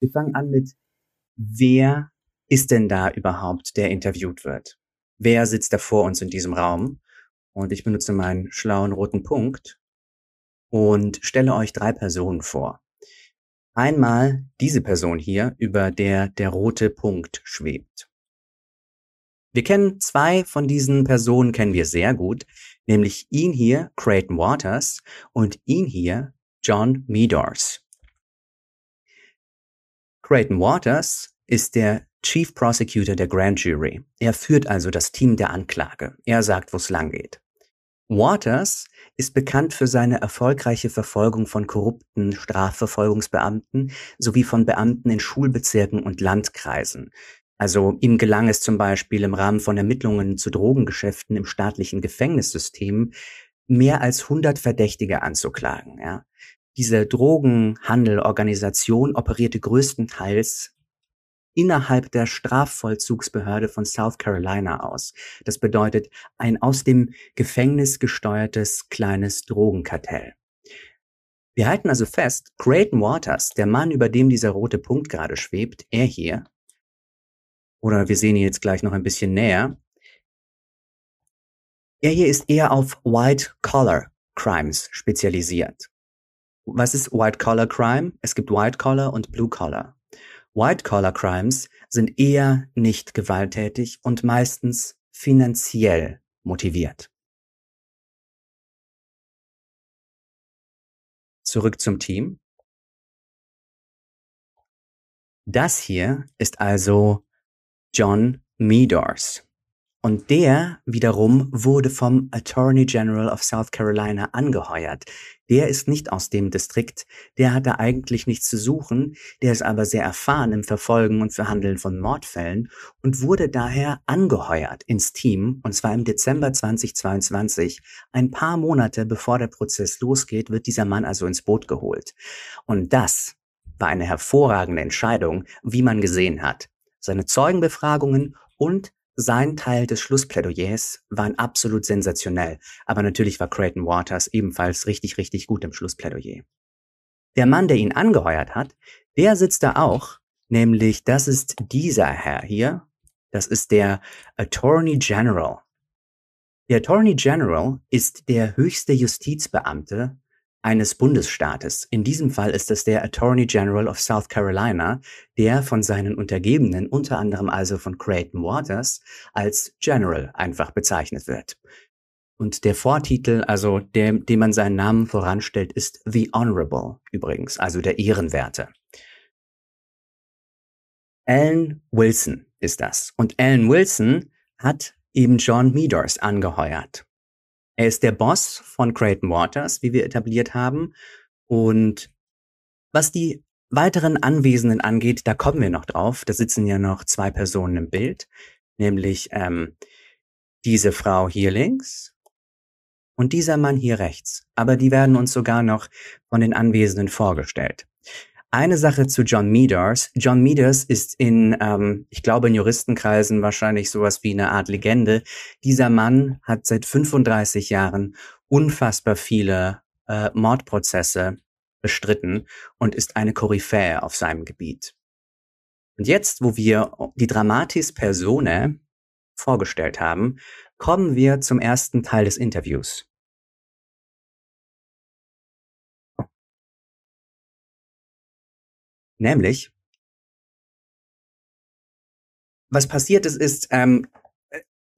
Wir fangen an mit, wer ist denn da überhaupt, der interviewt wird? Wer sitzt da vor uns in diesem Raum? Und ich benutze meinen schlauen roten Punkt und stelle euch drei Personen vor. Einmal diese Person hier, über der der rote Punkt schwebt. Wir kennen zwei von diesen Personen kennen wir sehr gut, nämlich ihn hier, Creighton Waters, und ihn hier, John Meadors. Creighton Waters ist der Chief Prosecutor der Grand Jury. Er führt also das Team der Anklage. Er sagt, wo es lang geht. Waters ist bekannt für seine erfolgreiche Verfolgung von korrupten Strafverfolgungsbeamten sowie von Beamten in Schulbezirken und Landkreisen. Also ihm gelang es zum Beispiel im Rahmen von Ermittlungen zu Drogengeschäften im staatlichen Gefängnissystem mehr als 100 Verdächtige anzuklagen. Ja. Diese Drogenhandelorganisation operierte größtenteils innerhalb der Strafvollzugsbehörde von South Carolina aus. Das bedeutet ein aus dem Gefängnis gesteuertes kleines Drogenkartell. Wir halten also fest, Creighton Waters, der Mann, über dem dieser rote Punkt gerade schwebt, er hier, oder wir sehen ihn jetzt gleich noch ein bisschen näher, er hier ist eher auf White Collar Crimes spezialisiert. Was ist White Collar Crime? Es gibt White Collar und Blue Collar. White-Collar-Crimes sind eher nicht gewalttätig und meistens finanziell motiviert. Zurück zum Team. Das hier ist also John Meadors. Und der wiederum wurde vom Attorney General of South Carolina angeheuert. Der ist nicht aus dem Distrikt, der hat da eigentlich nichts zu suchen, der ist aber sehr erfahren im Verfolgen und Verhandeln von Mordfällen und wurde daher angeheuert ins Team, und zwar im Dezember 2022. Ein paar Monate bevor der Prozess losgeht, wird dieser Mann also ins Boot geholt. Und das war eine hervorragende Entscheidung, wie man gesehen hat. Seine Zeugenbefragungen und sein Teil des Schlussplädoyers waren absolut sensationell, aber natürlich war Creighton Waters ebenfalls richtig, richtig gut im Schlussplädoyer. Der Mann, der ihn angeheuert hat, der sitzt da auch, nämlich das ist dieser Herr hier, das ist der Attorney General. Der Attorney General ist der höchste Justizbeamte eines Bundesstaates. In diesem Fall ist es der Attorney General of South Carolina, der von seinen Untergebenen, unter anderem also von Creighton Waters, als General einfach bezeichnet wird. Und der Vortitel, also der, dem man seinen Namen voranstellt, ist The Honorable übrigens, also der Ehrenwerte. Alan Wilson ist das. Und Alan Wilson hat eben John Meadors angeheuert. Er ist der Boss von Creighton Waters, wie wir etabliert haben. Und was die weiteren Anwesenden angeht, da kommen wir noch drauf. Da sitzen ja noch zwei Personen im Bild, nämlich ähm, diese Frau hier links und dieser Mann hier rechts. Aber die werden uns sogar noch von den Anwesenden vorgestellt. Eine Sache zu John Meadors. John Meadors ist in, ähm, ich glaube, in Juristenkreisen wahrscheinlich sowas wie eine Art Legende. Dieser Mann hat seit 35 Jahren unfassbar viele äh, Mordprozesse bestritten und ist eine Koryphäe auf seinem Gebiet. Und jetzt, wo wir die Dramatis Persone vorgestellt haben, kommen wir zum ersten Teil des Interviews. Nämlich, was passiert ist, ist, ähm,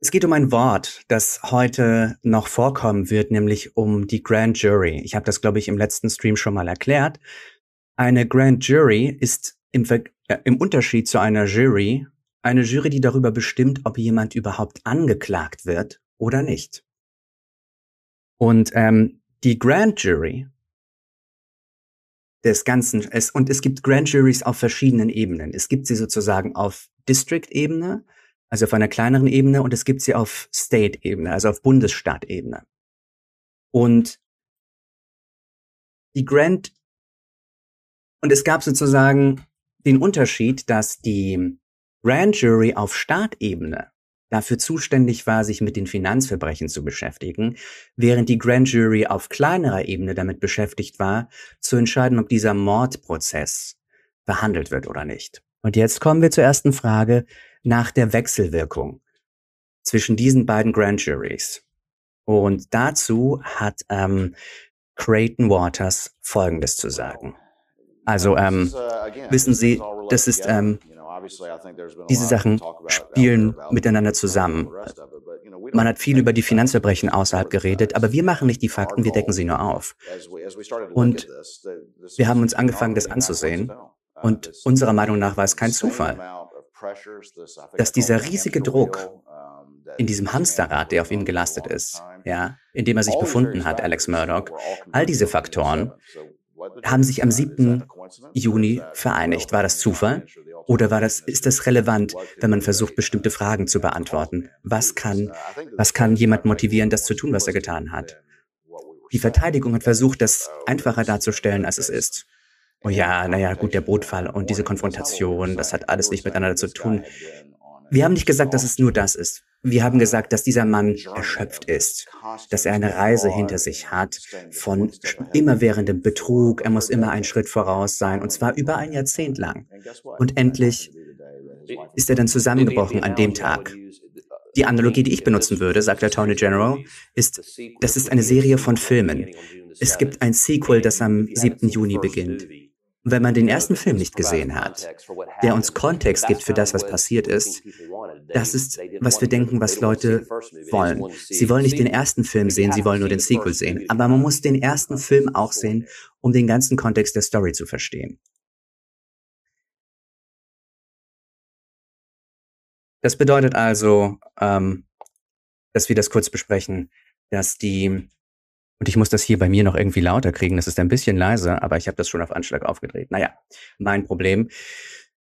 es geht um ein Wort, das heute noch vorkommen wird, nämlich um die Grand Jury. Ich habe das, glaube ich, im letzten Stream schon mal erklärt. Eine Grand Jury ist im, Ver äh, im Unterschied zu einer Jury eine Jury, die darüber bestimmt, ob jemand überhaupt angeklagt wird oder nicht. Und ähm, die Grand Jury des Ganzen. Es, und es gibt Grand Juries auf verschiedenen Ebenen. Es gibt sie sozusagen auf District-Ebene, also auf einer kleineren Ebene, und es gibt sie auf State-Ebene, also auf Bundesstaat-Ebene. Und die Grand, und es gab sozusagen den Unterschied, dass die Grand Jury auf Staatebene dafür zuständig war, sich mit den Finanzverbrechen zu beschäftigen, während die Grand Jury auf kleinerer Ebene damit beschäftigt war, zu entscheiden, ob dieser Mordprozess behandelt wird oder nicht. Und jetzt kommen wir zur ersten Frage nach der Wechselwirkung zwischen diesen beiden Grand Juries. Und dazu hat ähm, Creighton Waters Folgendes zu sagen. Also ähm, wissen Sie, das ist ähm, diese Sachen spielen miteinander zusammen. Man hat viel über die Finanzverbrechen außerhalb geredet, aber wir machen nicht die Fakten, wir decken sie nur auf. Und wir haben uns angefangen, das anzusehen. Und unserer Meinung nach war es kein Zufall, dass dieser riesige Druck in diesem Hamsterrad, der auf ihm gelastet ist, ja, in dem er sich befunden hat, Alex Murdoch, all diese Faktoren haben sich am 7. Juni vereinigt. War das Zufall? Oder war das, ist das relevant, wenn man versucht, bestimmte Fragen zu beantworten? Was kann, was kann jemand motivieren, das zu tun, was er getan hat? Die Verteidigung hat versucht, das einfacher darzustellen, als es ist. Oh ja, naja, gut, der Bootfall und diese Konfrontation, das hat alles nicht miteinander zu tun. Wir haben nicht gesagt, dass es nur das ist. Wir haben gesagt, dass dieser Mann erschöpft ist, dass er eine Reise hinter sich hat von immerwährendem Betrug. Er muss immer einen Schritt voraus sein, und zwar über ein Jahrzehnt lang. Und endlich ist er dann zusammengebrochen an dem Tag. Die Analogie, die ich benutzen würde, sagt der Attorney General, ist, das ist eine Serie von Filmen. Es gibt ein Sequel, das am 7. Juni beginnt. Wenn man den ersten Film nicht gesehen hat, der uns Kontext gibt für das, was passiert ist, das ist, was wir denken, was Leute wollen. Sie wollen nicht den ersten Film sehen, sie wollen nur den Sequel sehen. Aber man muss den ersten Film auch sehen, um den ganzen Kontext der Story zu verstehen. Das bedeutet also, ähm, dass wir das kurz besprechen, dass die und ich muss das hier bei mir noch irgendwie lauter kriegen. Das ist ein bisschen leiser, aber ich habe das schon auf Anschlag aufgedreht. Naja, mein Problem.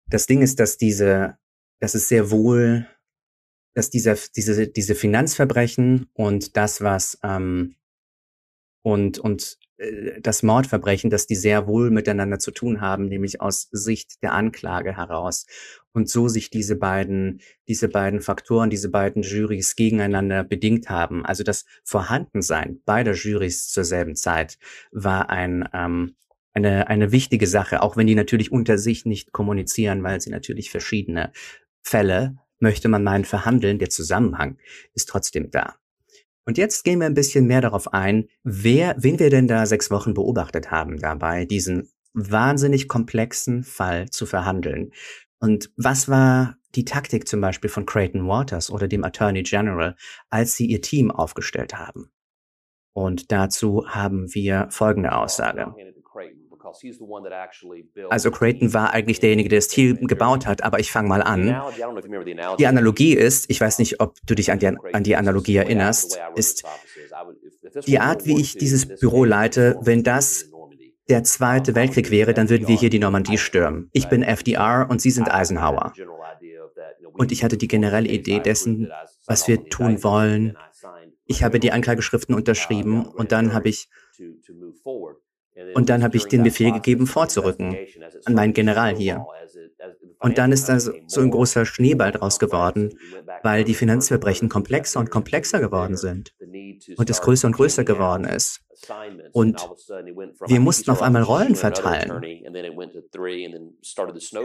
Das Ding ist, dass diese, dass es sehr wohl, dass dieser, diese, diese Finanzverbrechen und das, was ähm, und und das Mordverbrechen, dass die sehr wohl miteinander zu tun haben, nämlich aus Sicht der Anklage heraus. Und so sich diese beiden, diese beiden Faktoren, diese beiden Jurys gegeneinander bedingt haben. Also das Vorhandensein beider Jurys zur selben Zeit war ein, ähm, eine, eine wichtige Sache, auch wenn die natürlich unter sich nicht kommunizieren, weil sie natürlich verschiedene Fälle, möchte man meinen, verhandeln. Der Zusammenhang ist trotzdem da. Und jetzt gehen wir ein bisschen mehr darauf ein, wer, wen wir denn da sechs Wochen beobachtet haben dabei, diesen wahnsinnig komplexen Fall zu verhandeln. Und was war die Taktik zum Beispiel von Creighton Waters oder dem Attorney General, als sie ihr Team aufgestellt haben? Und dazu haben wir folgende Aussage. Also Creighton war eigentlich derjenige, der das Team gebaut hat, aber ich fange mal an. Die Analogie ist, ich weiß nicht, ob du dich an die, an die Analogie erinnerst, ist die Art, wie ich dieses Büro leite, wenn das der Zweite Weltkrieg wäre, dann würden wir hier die Normandie stürmen. Ich bin FDR und Sie sind Eisenhower. Und ich hatte die generelle Idee dessen, was wir tun wollen. Ich habe die Anklageschriften unterschrieben und dann habe ich und dann habe ich den Befehl gegeben, vorzurücken an meinen General hier. Und dann ist da so ein großer Schneeball draus geworden, weil die Finanzverbrechen komplexer und komplexer geworden sind und es größer und größer geworden ist. Und wir mussten auf einmal Rollen verteilen.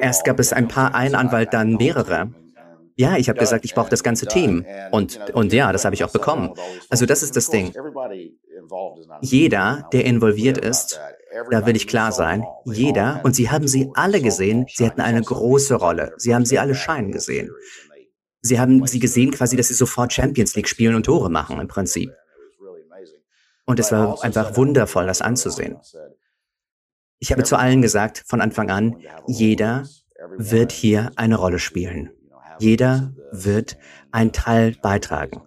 Erst gab es ein paar, ein Anwalt, dann mehrere. Ja, ich habe gesagt, ich brauche das ganze Team. Und, und ja, das habe ich auch bekommen. Also das ist das Ding. Jeder, der involviert ist, da will ich klar sein, jeder, und Sie haben sie alle gesehen, sie hatten eine große Rolle. Sie haben sie alle scheinen gesehen. Sie haben sie gesehen quasi, dass sie sofort Champions League spielen und Tore machen im Prinzip. Und es war einfach wundervoll, das anzusehen. Ich habe zu allen gesagt, von Anfang an, jeder wird hier eine Rolle spielen. Jeder wird einen Teil beitragen.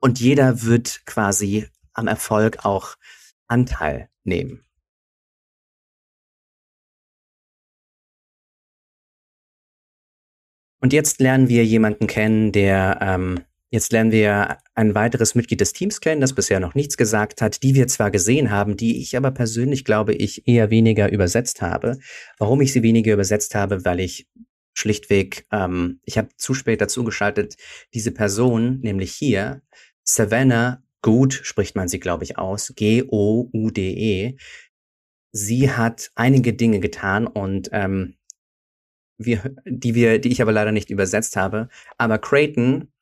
Und jeder wird quasi am Erfolg auch Anteil nehmen. Und jetzt lernen wir jemanden kennen, der, ähm, jetzt lernen wir ein weiteres Mitglied des Teams kennen, das bisher noch nichts gesagt hat, die wir zwar gesehen haben, die ich aber persönlich glaube ich eher weniger übersetzt habe. Warum ich sie weniger übersetzt habe, weil ich schlichtweg, ähm, ich habe zu spät dazu geschaltet, diese Person, nämlich hier, Savannah Good spricht man sie, glaube ich, aus, G-O-U-D-E, sie hat einige Dinge getan und ähm, wir, die wir, die ich aber leider nicht übersetzt habe. Aber Creighton,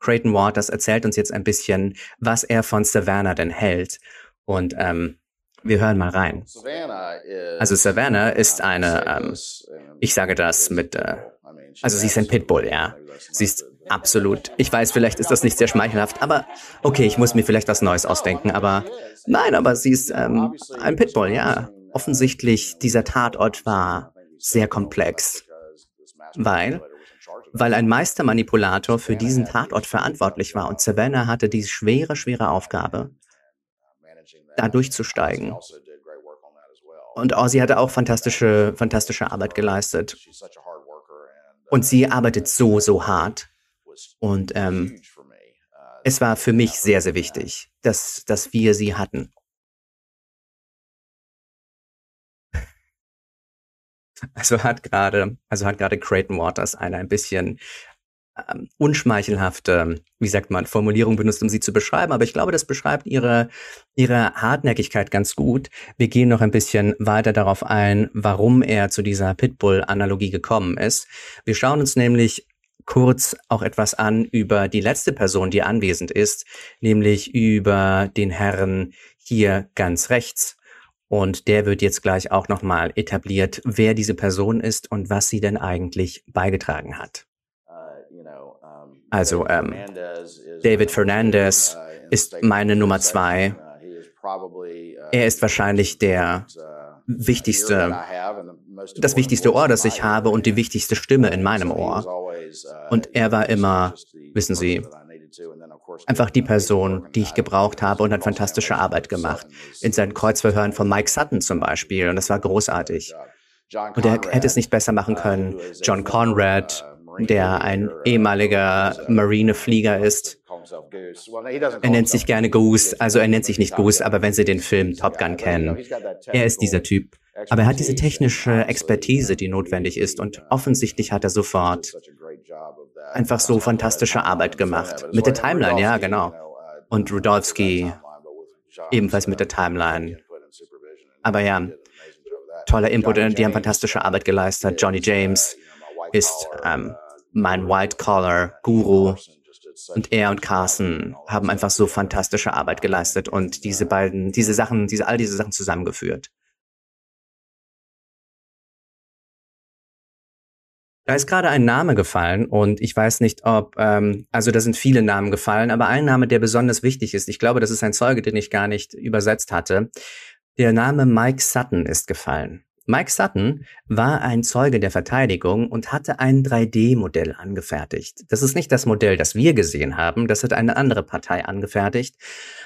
Creighton Waters erzählt uns jetzt ein bisschen, was er von Savannah denn hält. Und ähm, wir hören mal rein. Also Savannah ist eine, ähm, ich sage das mit, äh, also sie ist ein Pitbull, ja. Sie ist absolut, ich weiß, vielleicht ist das nicht sehr schmeichelhaft, aber okay, ich muss mir vielleicht was Neues ausdenken, aber nein, aber sie ist ähm, ein Pitbull, ja. Offensichtlich, dieser Tatort war sehr komplex, weil weil ein Meistermanipulator für diesen Tatort verantwortlich war und Savannah hatte die schwere, schwere Aufgabe, da durchzusteigen. Und sie hatte auch fantastische, fantastische Arbeit geleistet. Und sie arbeitet so, so hart. Und ähm, es war für mich sehr, sehr wichtig, dass, dass wir sie hatten. Also hat gerade, also hat gerade Creighton Waters eine ein bisschen ähm, unschmeichelhafte, wie sagt man, Formulierung benutzt, um sie zu beschreiben, aber ich glaube, das beschreibt ihre, ihre Hartnäckigkeit ganz gut. Wir gehen noch ein bisschen weiter darauf ein, warum er zu dieser Pitbull-Analogie gekommen ist. Wir schauen uns nämlich kurz auch etwas an über die letzte Person, die anwesend ist, nämlich über den Herrn hier ganz rechts. Und der wird jetzt gleich auch nochmal etabliert, wer diese Person ist und was sie denn eigentlich beigetragen hat. Also ähm, David Fernandez ist meine Nummer zwei. Er ist wahrscheinlich der wichtigste, das wichtigste Ohr, das ich habe und die wichtigste Stimme in meinem Ohr. Und er war immer, wissen Sie, einfach die Person, die ich gebraucht habe und hat fantastische Arbeit gemacht. In seinen Kreuzverhören von Mike Sutton zum Beispiel. Und das war großartig. Und er hätte es nicht besser machen können. John Conrad, der ein ehemaliger Marineflieger ist. Er nennt sich gerne Goose, also er nennt sich nicht Goose, aber wenn Sie den Film Top Gun kennen, er ist dieser Typ. Aber er hat diese technische Expertise, die notwendig ist und offensichtlich hat er sofort einfach so fantastische Arbeit gemacht. Mit der Timeline, ja, genau. Und Rudolpski ebenfalls mit der Timeline. Aber ja, toller Input, die haben fantastische Arbeit geleistet. Johnny James ist ähm, mein White-Collar-Guru. Und er und Carson haben einfach so fantastische Arbeit geleistet und diese beiden, diese Sachen, diese, all diese Sachen zusammengeführt. Da ist gerade ein Name gefallen und ich weiß nicht, ob, ähm, also da sind viele Namen gefallen, aber ein Name, der besonders wichtig ist, ich glaube, das ist ein Zeuge, den ich gar nicht übersetzt hatte. Der Name Mike Sutton ist gefallen. Mike Sutton war ein Zeuge der Verteidigung und hatte ein 3D-Modell angefertigt. Das ist nicht das Modell, das wir gesehen haben, das hat eine andere Partei angefertigt.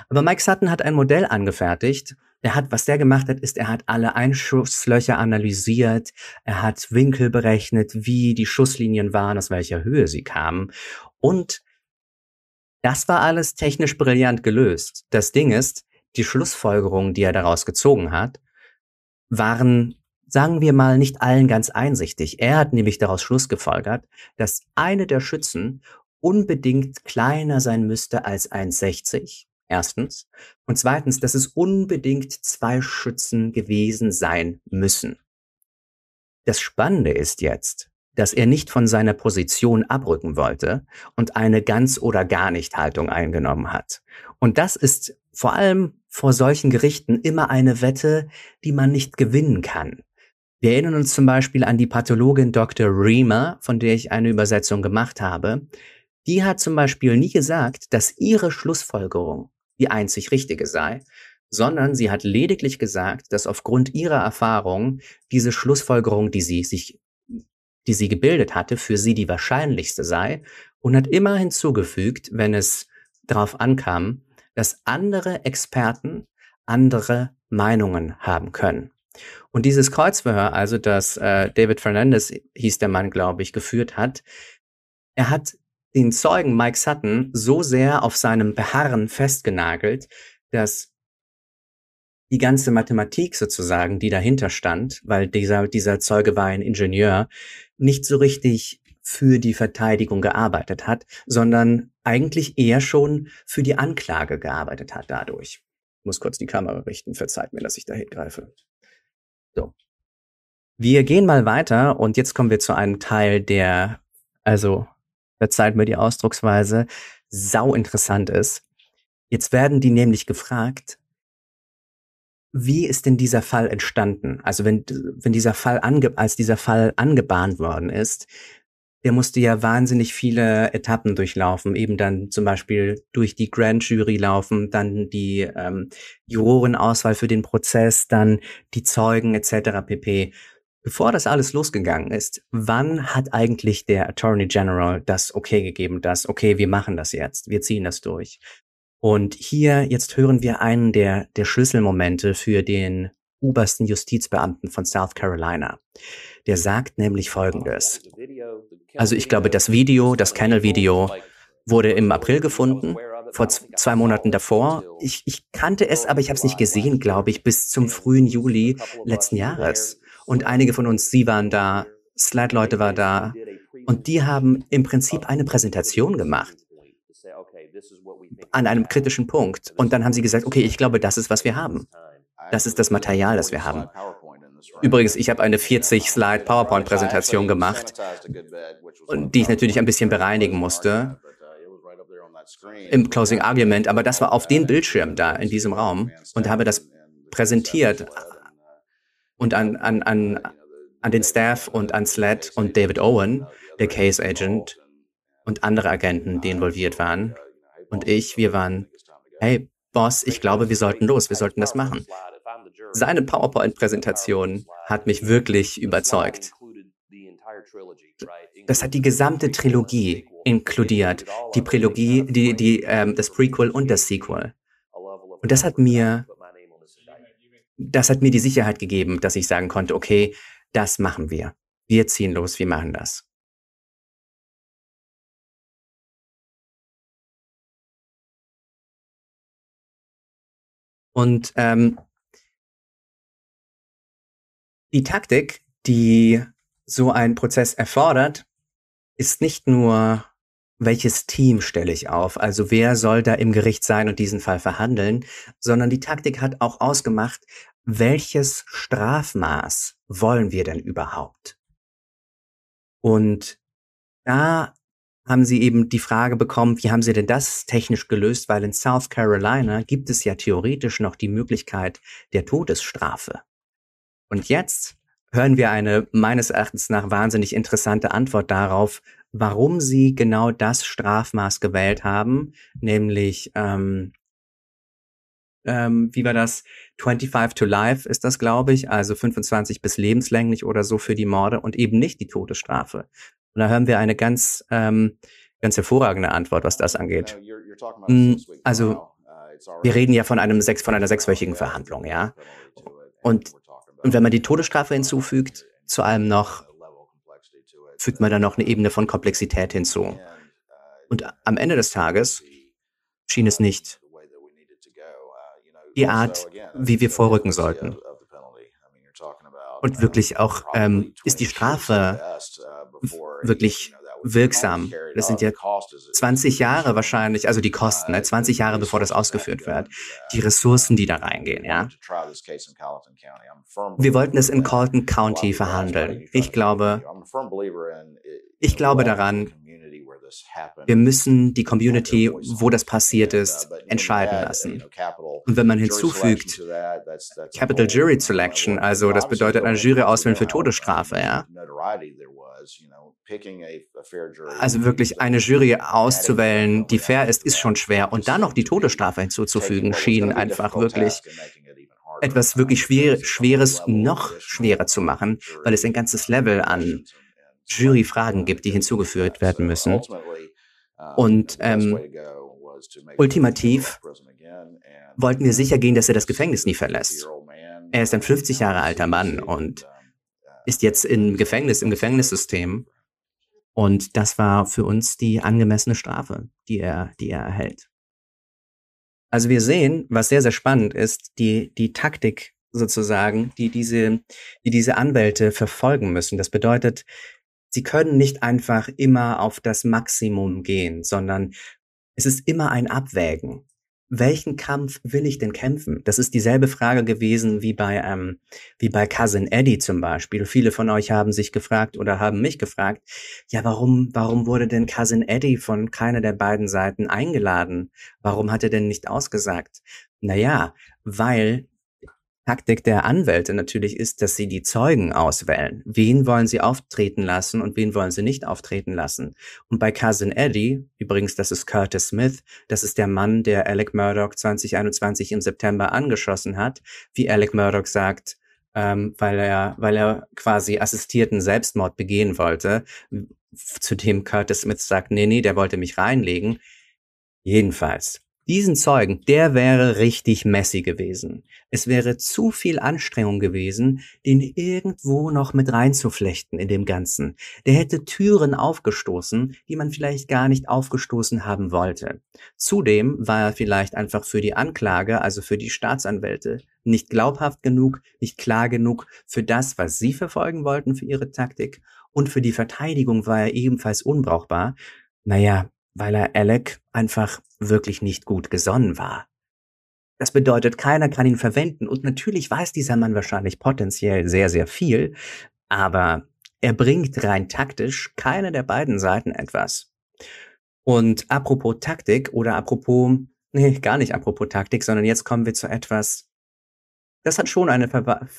Aber Mike Sutton hat ein Modell angefertigt. Er hat, was der gemacht hat, ist, er hat alle Einschusslöcher analysiert, er hat Winkel berechnet, wie die Schusslinien waren, aus welcher Höhe sie kamen. Und das war alles technisch brillant gelöst. Das Ding ist, die Schlussfolgerungen, die er daraus gezogen hat, waren sagen wir mal, nicht allen ganz einsichtig. Er hat nämlich daraus Schluss gefolgert, dass eine der Schützen unbedingt kleiner sein müsste als 1,60. Erstens. Und zweitens, dass es unbedingt zwei Schützen gewesen sein müssen. Das Spannende ist jetzt, dass er nicht von seiner Position abrücken wollte und eine ganz oder gar nicht Haltung eingenommen hat. Und das ist vor allem vor solchen Gerichten immer eine Wette, die man nicht gewinnen kann. Wir erinnern uns zum Beispiel an die Pathologin Dr. Reamer, von der ich eine Übersetzung gemacht habe. Die hat zum Beispiel nie gesagt, dass ihre Schlussfolgerung die einzig richtige sei, sondern sie hat lediglich gesagt, dass aufgrund ihrer Erfahrung diese Schlussfolgerung, die sie sich, die sie gebildet hatte, für sie die wahrscheinlichste sei und hat immer hinzugefügt, wenn es darauf ankam, dass andere Experten andere Meinungen haben können. Und dieses Kreuzverhör, also das äh, David Fernandez hieß der Mann, glaube ich, geführt hat, er hat den Zeugen Mike Sutton so sehr auf seinem Beharren festgenagelt, dass die ganze Mathematik sozusagen, die dahinter stand, weil dieser, dieser Zeuge war ein Ingenieur, nicht so richtig für die Verteidigung gearbeitet hat, sondern eigentlich eher schon für die Anklage gearbeitet hat dadurch. Ich muss kurz die Kamera richten, verzeiht mir, dass ich da hingreife. So. Wir gehen mal weiter und jetzt kommen wir zu einem Teil, der, also, verzeiht mir die Ausdrucksweise, sau interessant ist. Jetzt werden die nämlich gefragt, wie ist denn dieser Fall entstanden? Also wenn, wenn dieser Fall ange, als dieser Fall angebahnt worden ist, der musste ja wahnsinnig viele Etappen durchlaufen, eben dann zum Beispiel durch die Grand Jury laufen, dann die ähm, Jurorenauswahl für den Prozess, dann die Zeugen etc. pp. Bevor das alles losgegangen ist, wann hat eigentlich der Attorney General das okay gegeben, dass okay, wir machen das jetzt, wir ziehen das durch? Und hier jetzt hören wir einen der, der Schlüsselmomente für den obersten Justizbeamten von South Carolina. Der sagt nämlich Folgendes. Also ich glaube, das Video, das Kennel-Video, wurde im April gefunden, vor zwei Monaten davor. Ich, ich kannte es, aber ich habe es nicht gesehen, glaube ich, bis zum frühen Juli letzten Jahres. Und einige von uns, sie waren da, Slide-Leute war da. Und die haben im Prinzip eine Präsentation gemacht an einem kritischen Punkt. Und dann haben sie gesagt, okay, ich glaube, das ist, was wir haben. Das ist das Material, das wir haben. Übrigens, ich habe eine 40-Slide PowerPoint-Präsentation gemacht, die ich natürlich ein bisschen bereinigen musste im Closing Argument, aber das war auf den Bildschirm da in diesem Raum und habe das präsentiert und an, an, an, an den Staff und an Sled und David Owen, der Case Agent und andere Agenten, die involviert waren. Und ich, wir waren, hey, Boss, ich glaube, wir sollten los, wir sollten das machen. Seine PowerPoint-Präsentation hat mich wirklich überzeugt. Das hat die gesamte Trilogie inkludiert, die Trilogie, die, die, ähm, das Prequel und das Sequel. Und das hat mir, das hat mir die Sicherheit gegeben, dass ich sagen konnte, okay, das machen wir. Wir ziehen los, wir machen das. Und ähm, die Taktik, die so ein Prozess erfordert, ist nicht nur, welches Team stelle ich auf, also wer soll da im Gericht sein und diesen Fall verhandeln, sondern die Taktik hat auch ausgemacht, welches Strafmaß wollen wir denn überhaupt? Und da haben sie eben die Frage bekommen, wie haben sie denn das technisch gelöst, weil in South Carolina gibt es ja theoretisch noch die Möglichkeit der Todesstrafe. Und jetzt hören wir eine meines Erachtens nach wahnsinnig interessante Antwort darauf, warum sie genau das Strafmaß gewählt haben, nämlich ähm, ähm, wie war das? 25 to life ist das, glaube ich, also 25 bis lebenslänglich oder so für die Morde und eben nicht die Todesstrafe. Und da hören wir eine ganz, ähm, ganz hervorragende Antwort, was das angeht. Mm, also, uh, wir reden ja von einem sechs, von einer sechswöchigen Verhandlung, ja. Und und wenn man die Todesstrafe hinzufügt, zu allem noch, fügt man dann noch eine Ebene von Komplexität hinzu. Und am Ende des Tages schien es nicht die Art, wie wir vorrücken sollten. Und wirklich auch, ähm, ist die Strafe wirklich wirksam. Das sind ja 20 Jahre wahrscheinlich, also die Kosten, ne? 20 Jahre bevor das ausgeführt wird. Die Ressourcen, die da reingehen, ja. Wir wollten es in Colton County verhandeln. Ich glaube, ich glaube daran, wir müssen die Community, wo das passiert ist, entscheiden lassen. Und wenn man hinzufügt, Capital Jury Selection, also das bedeutet eine Jury auswählen für Todesstrafe, ja. Also wirklich eine Jury auszuwählen, die fair ist, ist schon schwer. Und dann noch die Todesstrafe hinzuzufügen, schien einfach wirklich etwas wirklich Schwer Schweres noch schwerer zu machen, weil es ein ganzes Level an Juryfragen gibt, die hinzugefügt werden müssen. Und ähm, ultimativ wollten wir sicher gehen, dass er das Gefängnis nie verlässt. Er ist ein 50 Jahre alter Mann und ist jetzt im Gefängnis, im Gefängnissystem. Und das war für uns die angemessene Strafe, die er, die er erhält. Also wir sehen, was sehr, sehr spannend ist, die, die Taktik sozusagen, die diese, die diese Anwälte verfolgen müssen. Das bedeutet, sie können nicht einfach immer auf das Maximum gehen, sondern es ist immer ein Abwägen. Welchen Kampf will ich denn kämpfen? Das ist dieselbe Frage gewesen wie bei, ähm, wie bei Cousin Eddie zum Beispiel. Viele von euch haben sich gefragt oder haben mich gefragt, ja, warum, warum wurde denn Cousin Eddie von keiner der beiden Seiten eingeladen? Warum hat er denn nicht ausgesagt? Naja, weil Taktik der Anwälte natürlich ist, dass sie die Zeugen auswählen. Wen wollen sie auftreten lassen und wen wollen sie nicht auftreten lassen? Und bei Cousin Eddie, übrigens, das ist Curtis Smith, das ist der Mann, der Alec Murdoch 2021 im September angeschossen hat, wie Alec Murdoch sagt, ähm, weil er, weil er quasi assistierten Selbstmord begehen wollte, zu dem Curtis Smith sagt, nee, nee, der wollte mich reinlegen. Jedenfalls, diesen Zeugen, der wäre richtig messy gewesen. Es wäre zu viel Anstrengung gewesen, den irgendwo noch mit reinzuflechten in dem Ganzen. Der hätte Türen aufgestoßen, die man vielleicht gar nicht aufgestoßen haben wollte. Zudem war er vielleicht einfach für die Anklage, also für die Staatsanwälte, nicht glaubhaft genug, nicht klar genug für das, was sie verfolgen wollten für ihre Taktik. Und für die Verteidigung war er ebenfalls unbrauchbar. Naja, weil er Alec einfach wirklich nicht gut gesonnen war. Das bedeutet, keiner kann ihn verwenden und natürlich weiß dieser Mann wahrscheinlich potenziell sehr, sehr viel, aber er bringt rein taktisch keine der beiden Seiten etwas. Und apropos Taktik oder apropos, nee, gar nicht apropos Taktik, sondern jetzt kommen wir zu etwas, das hat schon eine,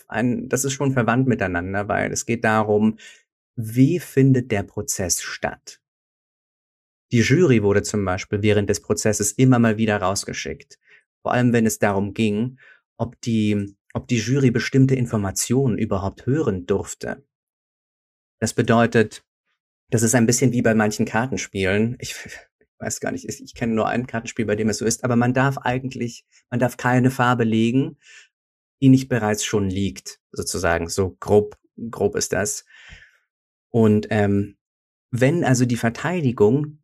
ein, das ist schon verwandt miteinander, weil es geht darum, wie findet der Prozess statt? Die Jury wurde zum Beispiel während des Prozesses immer mal wieder rausgeschickt. Vor allem, wenn es darum ging, ob die, ob die Jury bestimmte Informationen überhaupt hören durfte. Das bedeutet, das ist ein bisschen wie bei manchen Kartenspielen. Ich weiß gar nicht, ich kenne nur ein Kartenspiel, bei dem es so ist, aber man darf eigentlich, man darf keine Farbe legen, die nicht bereits schon liegt, sozusagen. So grob, grob ist das. Und ähm, wenn also die Verteidigung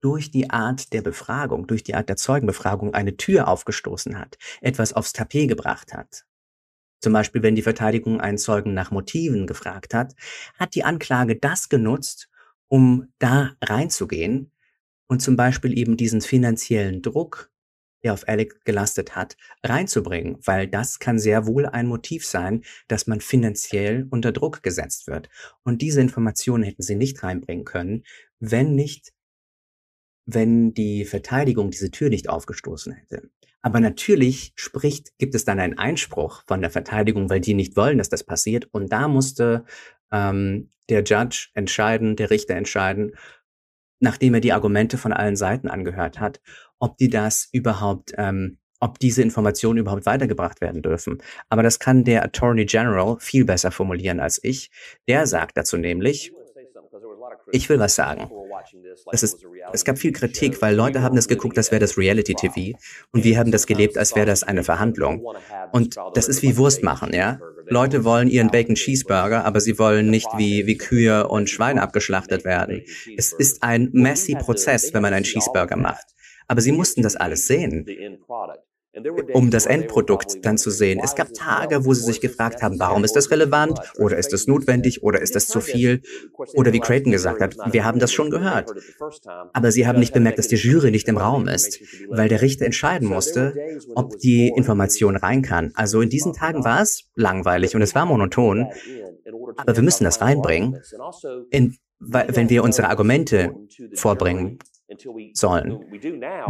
durch die Art der Befragung, durch die Art der Zeugenbefragung eine Tür aufgestoßen hat, etwas aufs Tapet gebracht hat. Zum Beispiel, wenn die Verteidigung einen Zeugen nach Motiven gefragt hat, hat die Anklage das genutzt, um da reinzugehen und zum Beispiel eben diesen finanziellen Druck, der auf Alec gelastet hat, reinzubringen, weil das kann sehr wohl ein Motiv sein, dass man finanziell unter Druck gesetzt wird. Und diese Informationen hätten sie nicht reinbringen können, wenn nicht wenn die Verteidigung diese Tür nicht aufgestoßen hätte. Aber natürlich spricht, gibt es dann einen Einspruch von der Verteidigung, weil die nicht wollen, dass das passiert. Und da musste ähm, der Judge entscheiden, der Richter entscheiden, nachdem er die Argumente von allen Seiten angehört hat, ob die das überhaupt, ähm, ob diese Informationen überhaupt weitergebracht werden dürfen. Aber das kann der Attorney General viel besser formulieren als ich. Der sagt dazu nämlich, ich will was sagen. Es, ist, es gab viel Kritik, weil Leute haben das geguckt, als wäre das Reality-TV und wir haben das gelebt, als wäre das eine Verhandlung. Und das ist wie Wurst machen, ja? Leute wollen ihren Bacon Cheeseburger, aber sie wollen nicht wie, wie Kühe und Schweine abgeschlachtet werden. Es ist ein messy Prozess, wenn man einen Cheeseburger macht. Aber sie mussten das alles sehen um das Endprodukt dann zu sehen. Es gab Tage, wo sie sich gefragt haben, warum ist das relevant oder ist das notwendig oder ist das zu viel oder wie Creighton gesagt hat, wir haben das schon gehört. Aber sie haben nicht bemerkt, dass die Jury nicht im Raum ist, weil der Richter entscheiden musste, ob die Information rein kann. Also in diesen Tagen war es langweilig und es war monoton, aber wir müssen das reinbringen, in, wenn wir unsere Argumente vorbringen sollen.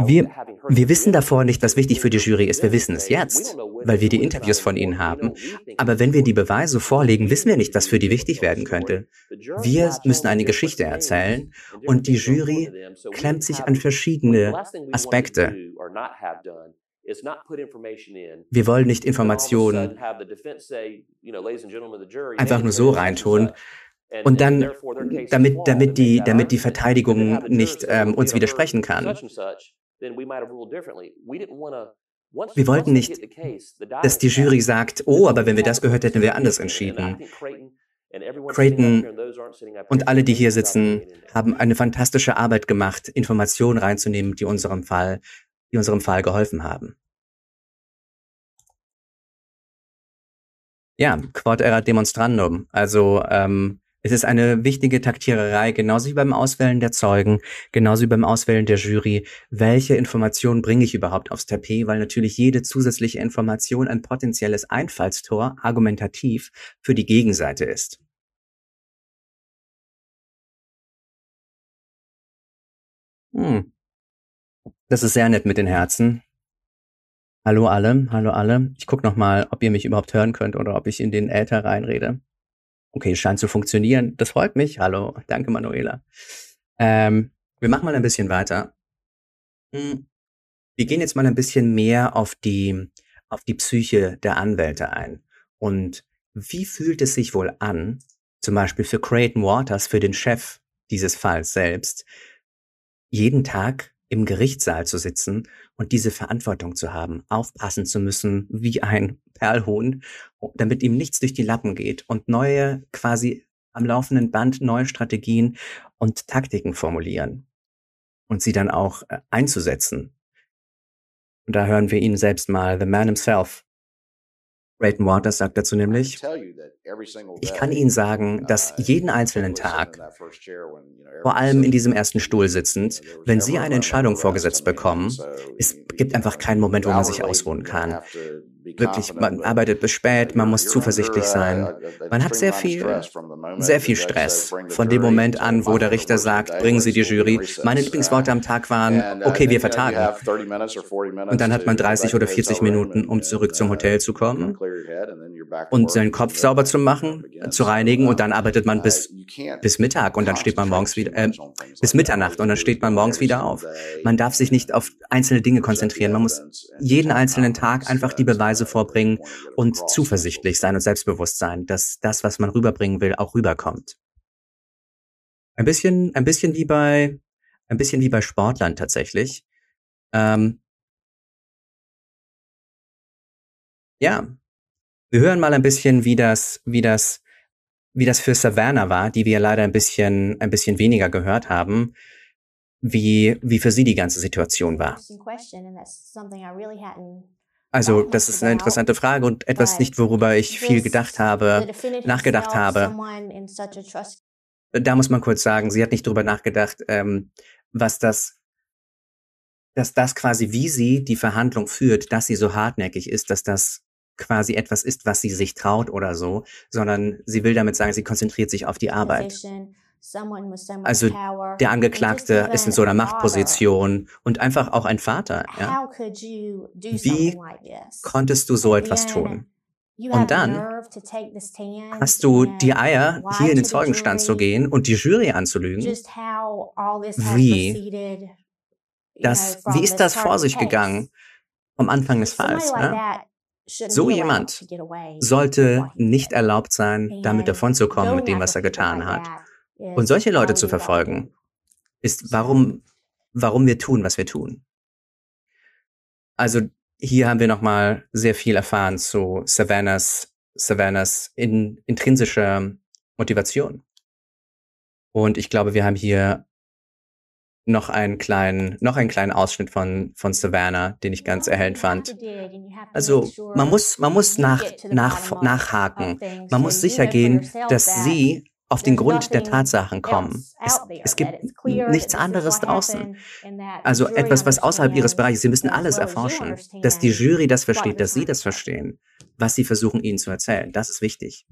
Wir, wir wissen davor nicht, was wichtig für die Jury ist. Wir wissen es jetzt, weil wir die Interviews von ihnen haben. Aber wenn wir die Beweise vorlegen, wissen wir nicht, was für die wichtig werden könnte. Wir müssen eine Geschichte erzählen und die Jury klemmt sich an verschiedene Aspekte. Wir wollen nicht Informationen einfach nur so reintun, und dann, damit, damit, die, damit die Verteidigung nicht ähm, uns widersprechen kann. Wir wollten nicht, dass die Jury sagt, oh, aber wenn wir das gehört hätten, wir anders entschieden. Creighton und alle, die hier sitzen, haben eine fantastische Arbeit gemacht, Informationen reinzunehmen, die unserem Fall, die unserem Fall geholfen haben. Ja, quod erat demonstrandum. Also ähm, Es ist eine wichtige Taktiererei, genauso wie beim Auswählen der Zeugen, genauso wie beim Auswählen der Jury. Welche Informationen bringe ich überhaupt aufs Tapet? Weil natürlich jede zusätzliche Information ein potenzielles Einfallstor argumentativ für die Gegenseite ist. Hm. Das ist sehr nett mit den Herzen. Hallo alle, hallo alle. Ich gucke noch mal, ob ihr mich überhaupt hören könnt oder ob ich in den Äther reinrede. Okay, scheint zu funktionieren. Das freut mich. Hallo, danke Manuela. Ähm, wir machen mal ein bisschen weiter. Hm. Wir gehen jetzt mal ein bisschen mehr auf die, auf die Psyche der Anwälte ein. Und wie fühlt es sich wohl an, zum Beispiel für Creighton Waters, für den Chef dieses Falls selbst, jeden Tag im Gerichtssaal zu sitzen und diese Verantwortung zu haben, aufpassen zu müssen wie ein Perlhuhn, damit ihm nichts durch die Lappen geht und neue, quasi am laufenden Band neue Strategien und Taktiken formulieren und sie dann auch äh, einzusetzen. Und da hören wir ihn selbst mal, The Man himself, Brayton Waters sagt dazu nämlich, ich kann Ihnen sagen, dass uh, jeden einzelnen Tag, vor allem in diesem ersten Stuhl sitzend, wenn Sie eine Entscheidung vorgesetzt bekommen, es gibt einfach keinen Moment, wo man sich ausruhen kann wirklich, man arbeitet bis spät, man muss zuversichtlich sein. Man hat sehr viel, sehr viel Stress von dem Moment an, wo der Richter sagt, bringen Sie die Jury. Meine Lieblingsworte am Tag waren, okay, wir vertagen. Und dann hat man 30 oder 40 Minuten, um zurück zum Hotel zu kommen und seinen Kopf sauber zu machen, zu reinigen und dann arbeitet man bis, bis Mittag und dann steht man morgens wieder, äh, bis Mitternacht und dann steht man morgens wieder auf. Man darf sich nicht auf einzelne Dinge konzentrieren. Man muss jeden einzelnen Tag einfach die Beweise Beweise vorbringen und zuversichtlich sein und selbstbewusst sein, dass das, was man rüberbringen will, auch rüberkommt. Ein bisschen, ein bisschen wie bei, ein bisschen wie bei Sportlern tatsächlich. Ähm, ja, wir hören mal ein bisschen, wie das, wie das, wie das für Savannah war, die wir leider ein bisschen, ein bisschen weniger gehört haben, wie, wie für sie die ganze Situation war. Also, das ist eine interessante Frage und etwas nicht, worüber ich viel gedacht habe, nachgedacht habe. Da muss man kurz sagen, sie hat nicht darüber nachgedacht, ähm, was das, dass das quasi, wie sie die Verhandlung führt, dass sie so hartnäckig ist, dass das quasi etwas ist, was sie sich traut oder so, sondern sie will damit sagen, sie konzentriert sich auf die Arbeit. Also der Angeklagte ist in so einer Machtposition und einfach auch ein Vater. Ja? Wie konntest du so etwas tun? Und dann hast du die Eier, hier in den Zeugenstand zu gehen und die Jury anzulügen. Wie? Das, wie ist das vor sich gegangen vom Anfang des Falls? Ja? So jemand sollte nicht erlaubt sein, damit davonzukommen mit dem, was er getan hat. Und solche Leute zu verfolgen, ist warum, warum wir tun, was wir tun. Also hier haben wir nochmal sehr viel erfahren zu Savannahs, Savannahs in, intrinsischer Motivation. Und ich glaube, wir haben hier noch einen kleinen, noch einen kleinen Ausschnitt von, von Savannah, den ich ganz erhellend fand. Also, man muss, man muss nach, nach, nachhaken. Man muss sicher gehen, dass sie auf den Grund der Tatsachen kommen. Es, es gibt nichts anderes draußen. Also etwas, was außerhalb ihres Bereiches, sie müssen alles erforschen. Dass die Jury das versteht, dass sie das verstehen, was sie versuchen ihnen zu erzählen. Das ist wichtig.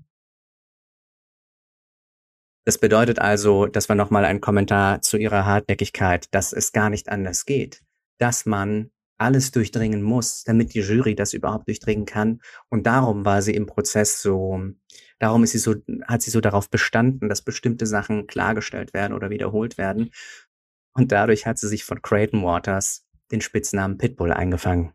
Das bedeutet also, dass wir nochmal einen Kommentar zu ihrer Hartnäckigkeit, dass es gar nicht anders geht, dass man alles durchdringen muss, damit die Jury das überhaupt durchdringen kann. Und darum war sie im Prozess so, darum ist sie so, hat sie so darauf bestanden, dass bestimmte Sachen klargestellt werden oder wiederholt werden. Und dadurch hat sie sich von Creighton Waters den Spitznamen Pitbull eingefangen.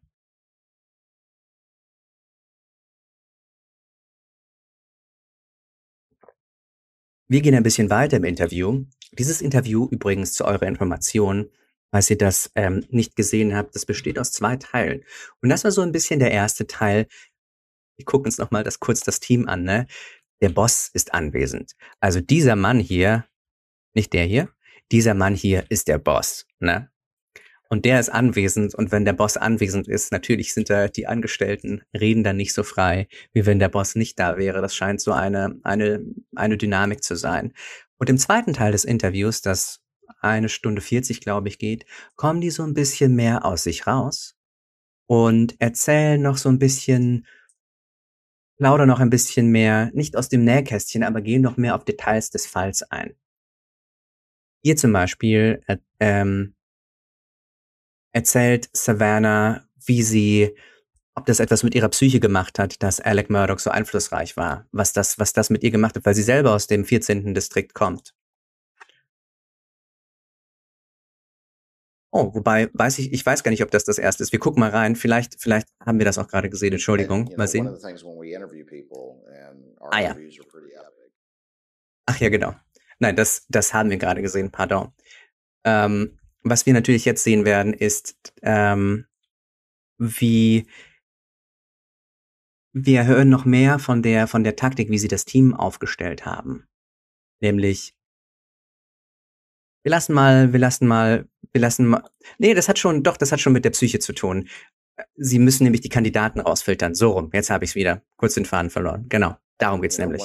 Wir gehen ein bisschen weiter im Interview. Dieses Interview übrigens zu eurer Information falls ihr das ähm, nicht gesehen habt, das besteht aus zwei Teilen. Und das war so ein bisschen der erste Teil. Wir gucken uns nochmal das kurz das Team an, ne? Der Boss ist anwesend. Also dieser Mann hier, nicht der hier, dieser Mann hier ist der Boss, ne? Und der ist anwesend und wenn der Boss anwesend ist, natürlich sind da die Angestellten, reden dann nicht so frei, wie wenn der Boss nicht da wäre. Das scheint so eine, eine, eine Dynamik zu sein. Und im zweiten Teil des Interviews, das eine Stunde 40, glaube ich, geht, kommen die so ein bisschen mehr aus sich raus und erzählen noch so ein bisschen, plaudern noch ein bisschen mehr, nicht aus dem Nähkästchen, aber gehen noch mehr auf Details des Falls ein. Hier zum Beispiel äh, ähm, erzählt Savannah, wie sie, ob das etwas mit ihrer Psyche gemacht hat, dass Alec Murdoch so einflussreich war, was das, was das mit ihr gemacht hat, weil sie selber aus dem 14. Distrikt kommt. Oh, wobei, weiß ich, ich weiß gar nicht, ob das das erste ist. Wir gucken mal rein. Vielleicht, vielleicht haben wir das auch gerade gesehen. Entschuldigung. Mal sehen. Ah ja. Ach ja, genau. Nein, das, das haben wir gerade gesehen. Pardon. Ähm, was wir natürlich jetzt sehen werden, ist, ähm, wie wir hören noch mehr von der, von der Taktik, wie sie das Team aufgestellt haben. Nämlich wir lassen mal, wir lassen mal, wir lassen mal. Nee, das hat schon, doch, das hat schon mit der Psyche zu tun. Sie müssen nämlich die Kandidaten rausfiltern. So rum. Jetzt habe ich es wieder. Kurz den Faden verloren. Genau. Darum geht's nämlich.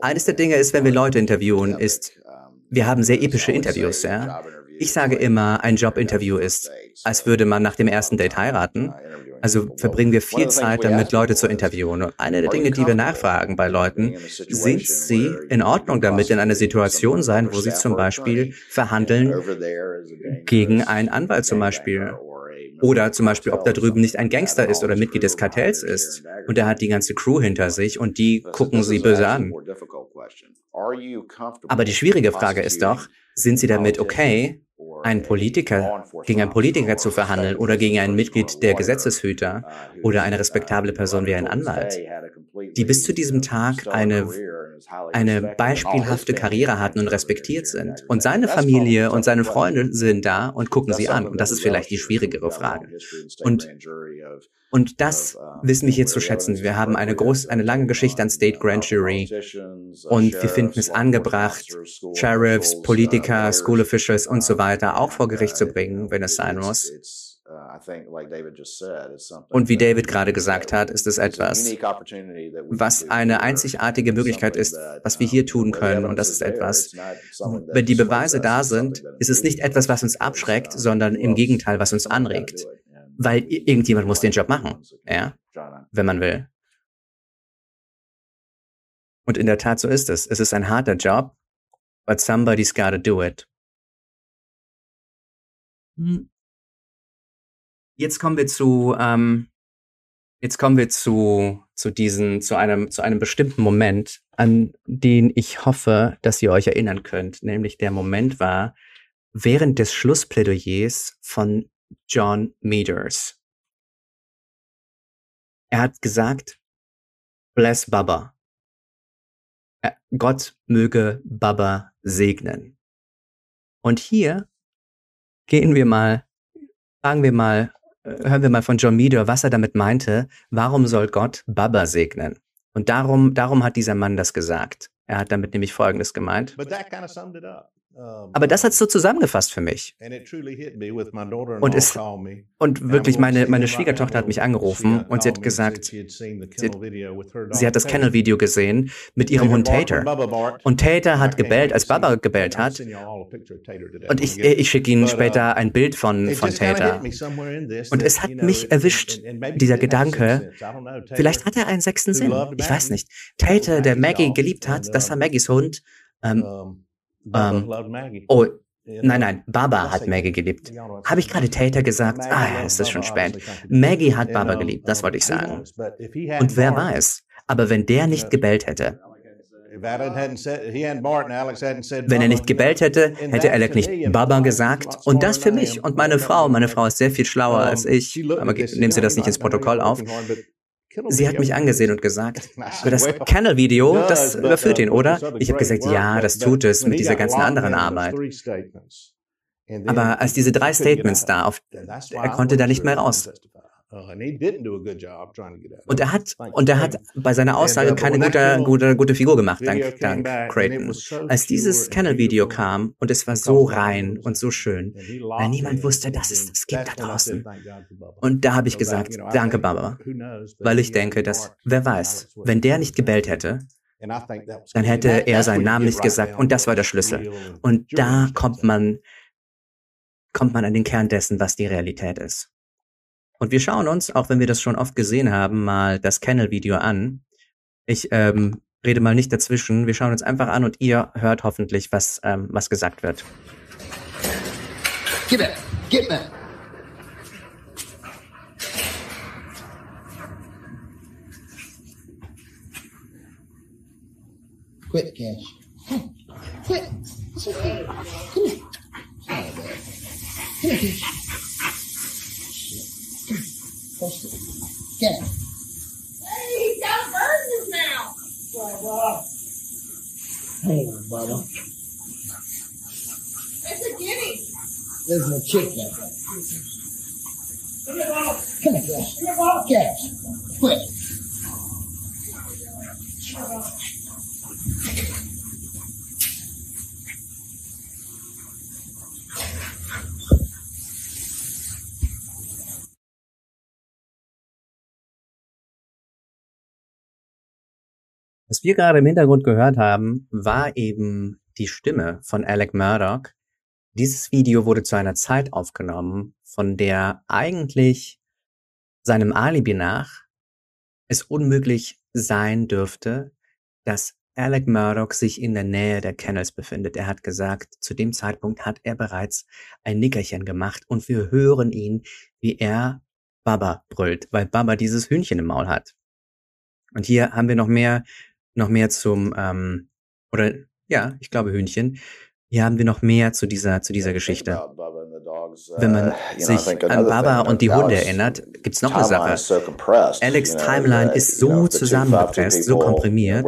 Eines der Dinge ist, wenn wir Leute interviewen, ist, wir haben sehr epische Interviews, ja. Ich sage immer, ein Jobinterview ist, als würde man nach dem ersten Date heiraten. Also verbringen wir viel Zeit damit, Leute zu interviewen. Und eine der Dinge, die wir nachfragen bei Leuten, sind sie in Ordnung damit, in einer Situation sein, wo sie zum Beispiel verhandeln gegen einen Anwalt zum Beispiel. Oder zum Beispiel, ob da drüben nicht ein Gangster ist oder Mitglied des Kartells ist. Und er hat die ganze Crew hinter sich und die gucken sie böse an. Aber die schwierige Frage ist doch, sind sie damit okay, einen Politiker, gegen einen Politiker zu verhandeln oder gegen ein Mitglied der Gesetzeshüter oder eine respektable Person wie ein Anwalt, die bis zu diesem Tag eine, eine beispielhafte Karriere hatten und respektiert sind. Und seine Familie und seine Freunde sind da und gucken sie an. Und das ist vielleicht die schwierigere Frage. Und und das wissen wir hier zu schätzen. Wir haben eine große, eine lange Geschichte an State Grand Jury und wir finden es angebracht, Sheriffs, Politiker, School Officials und so weiter auch vor Gericht zu bringen, wenn es sein muss. Und wie David gerade gesagt hat, ist es etwas, was eine einzigartige Möglichkeit ist, was wir hier tun können. Und das ist etwas, wenn die Beweise da sind, ist es nicht etwas, was uns abschreckt, sondern im Gegenteil, was uns anregt weil irgendjemand muss den Job machen, ja, wenn man will. Und in der Tat so ist es. Es ist ein harter Job, but somebody's gotta do it. Hm. Jetzt kommen wir zu, ähm, jetzt kommen wir zu, zu diesen, zu einem, zu einem bestimmten Moment, an den ich hoffe, dass ihr euch erinnern könnt. Nämlich der Moment war während des Schlussplädoyers von John Meters. Er hat gesagt, bless Baba. Gott möge Baba segnen. Und hier gehen wir mal, fragen wir mal, äh, hören wir mal von John Meader, was er damit meinte. Warum soll Gott Baba segnen? Und darum, darum hat dieser Mann das gesagt. Er hat damit nämlich Folgendes gemeint. Aber das hat es so zusammengefasst für mich. Und, es, und wirklich, meine, meine Schwiegertochter hat mich angerufen und sie hat gesagt, sie hat, sie hat das Kennel-Video gesehen mit ihrem Hund Tater. Und Tater hat gebellt, als Baba gebellt hat. Und ich, ich schicke Ihnen später ein Bild von, von Tater. Und es hat mich erwischt, dieser Gedanke, vielleicht hat er einen sechsten Sinn. Ich weiß nicht. Tater, der Maggie geliebt hat, das war Maggies Hund. Ähm, ähm, oh, nein, nein, Baba hat Maggie geliebt. Habe ich gerade Tater gesagt? Ah ja, es ist schon spät. Maggie hat Baba geliebt, das wollte ich sagen. Und wer weiß, aber wenn der nicht gebellt hätte, wenn er nicht gebellt hätte, hätte Alec nicht Baba gesagt. Und das für mich und meine Frau. Meine Frau ist sehr viel schlauer als ich. Aber nehmen Sie das nicht ins Protokoll auf. Sie hat mich angesehen und gesagt, für das Kennel-Video, das überführt ihn, oder? Ich habe gesagt, ja, das tut es mit dieser ganzen anderen Arbeit. Aber als diese drei Statements da, auf, er konnte da nicht mehr raus. Uh. Und er hat, und er hat bei seiner Aussage uh, but keine gute, gute, gute Figur gemacht, dank, dank Creighton. Als dieses Kennel-Video kam und es war so rein und so schön, weil niemand wusste, dass es das gibt da draußen. Und da habe ich gesagt, danke Baba, weil ich denke, dass, wer weiß, wenn der nicht gebellt hätte, dann hätte er seinen Namen nicht gesagt und das war der Schlüssel. Und da kommt man, kommt man an den Kern dessen, was die Realität ist. Und wir schauen uns, auch wenn wir das schon oft gesehen haben, mal das Kennel-Video an. Ich ähm, rede mal nicht dazwischen. Wir schauen uns einfach an und ihr hört hoffentlich, was, ähm, was gesagt wird. Get back! Get back! Quit, Cash. On. Quit. It's okay. Come here. Come here, Cash. Push it. Get it. Hey, he's got a bird in his mouth. Bubba. On, Bubba. It's a guinea. This is a chicken. Come here, Bubba. Come here, Get it. Quick. Was wir gerade im Hintergrund gehört haben, war eben die Stimme von Alec Murdoch. Dieses Video wurde zu einer Zeit aufgenommen, von der eigentlich seinem Alibi nach es unmöglich sein dürfte, dass Alec Murdoch sich in der Nähe der Kennels befindet. Er hat gesagt, zu dem Zeitpunkt hat er bereits ein Nickerchen gemacht und wir hören ihn, wie er Baba brüllt, weil Baba dieses Hühnchen im Maul hat. Und hier haben wir noch mehr, noch mehr zum, ähm, oder ja, ich glaube Hühnchen. Hier haben wir noch mehr zu dieser, zu dieser Geschichte. Wenn man sich an Baba und die Hunde erinnert, gibt's noch eine Sache. Alex' Timeline ist so zusammengepresst, so komprimiert.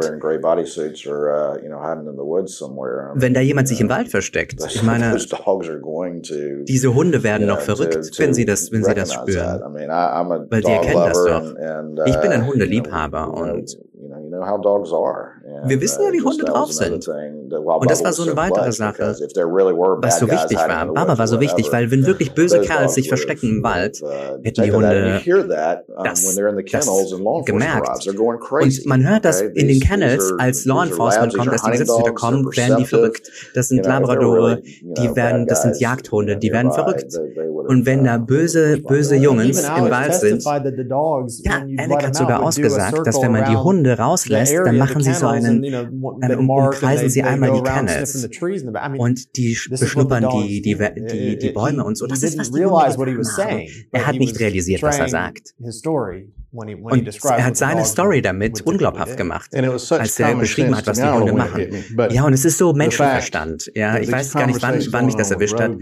Wenn da jemand sich im Wald versteckt, ich meine, diese Hunde werden noch verrückt, wenn sie das, wenn sie das spüren. Weil sie erkennen das doch. Ich bin ein Hundeliebhaber und know, you know how dogs are. Wir wissen ja, wie Hunde drauf sind. Und das war so eine weitere Sache, was so wichtig war. Baba war so wichtig, weil wenn wirklich böse Kerls sich verstecken im Wald, hätten die Hunde das, das gemerkt. Und man hört das in den Kennels, als Law Enforcement kommt, als die Gesetzeshüter kommen, werden die verrückt. Das sind Labradore, die werden, das sind Jagdhunde, die werden verrückt. Und wenn da böse, böse Jungens im Wald sind, ja, Alec hat sogar ausgesagt, dass wenn man die Hunde rauslässt, dann machen sie so einen, dann umkreisen sie einmal die Kennels. Und die beschnuppern die, die, die, die Bäume und so. Das ist, was die Hunde machen. Er hat nicht realisiert, was er sagt. Und er hat seine Story damit unglaubhaft gemacht, als er beschrieben hat, was die Hunde machen. Ja, und es ist so Menschenverstand. Ja, ich weiß gar nicht, wann, wann mich das erwischt hat.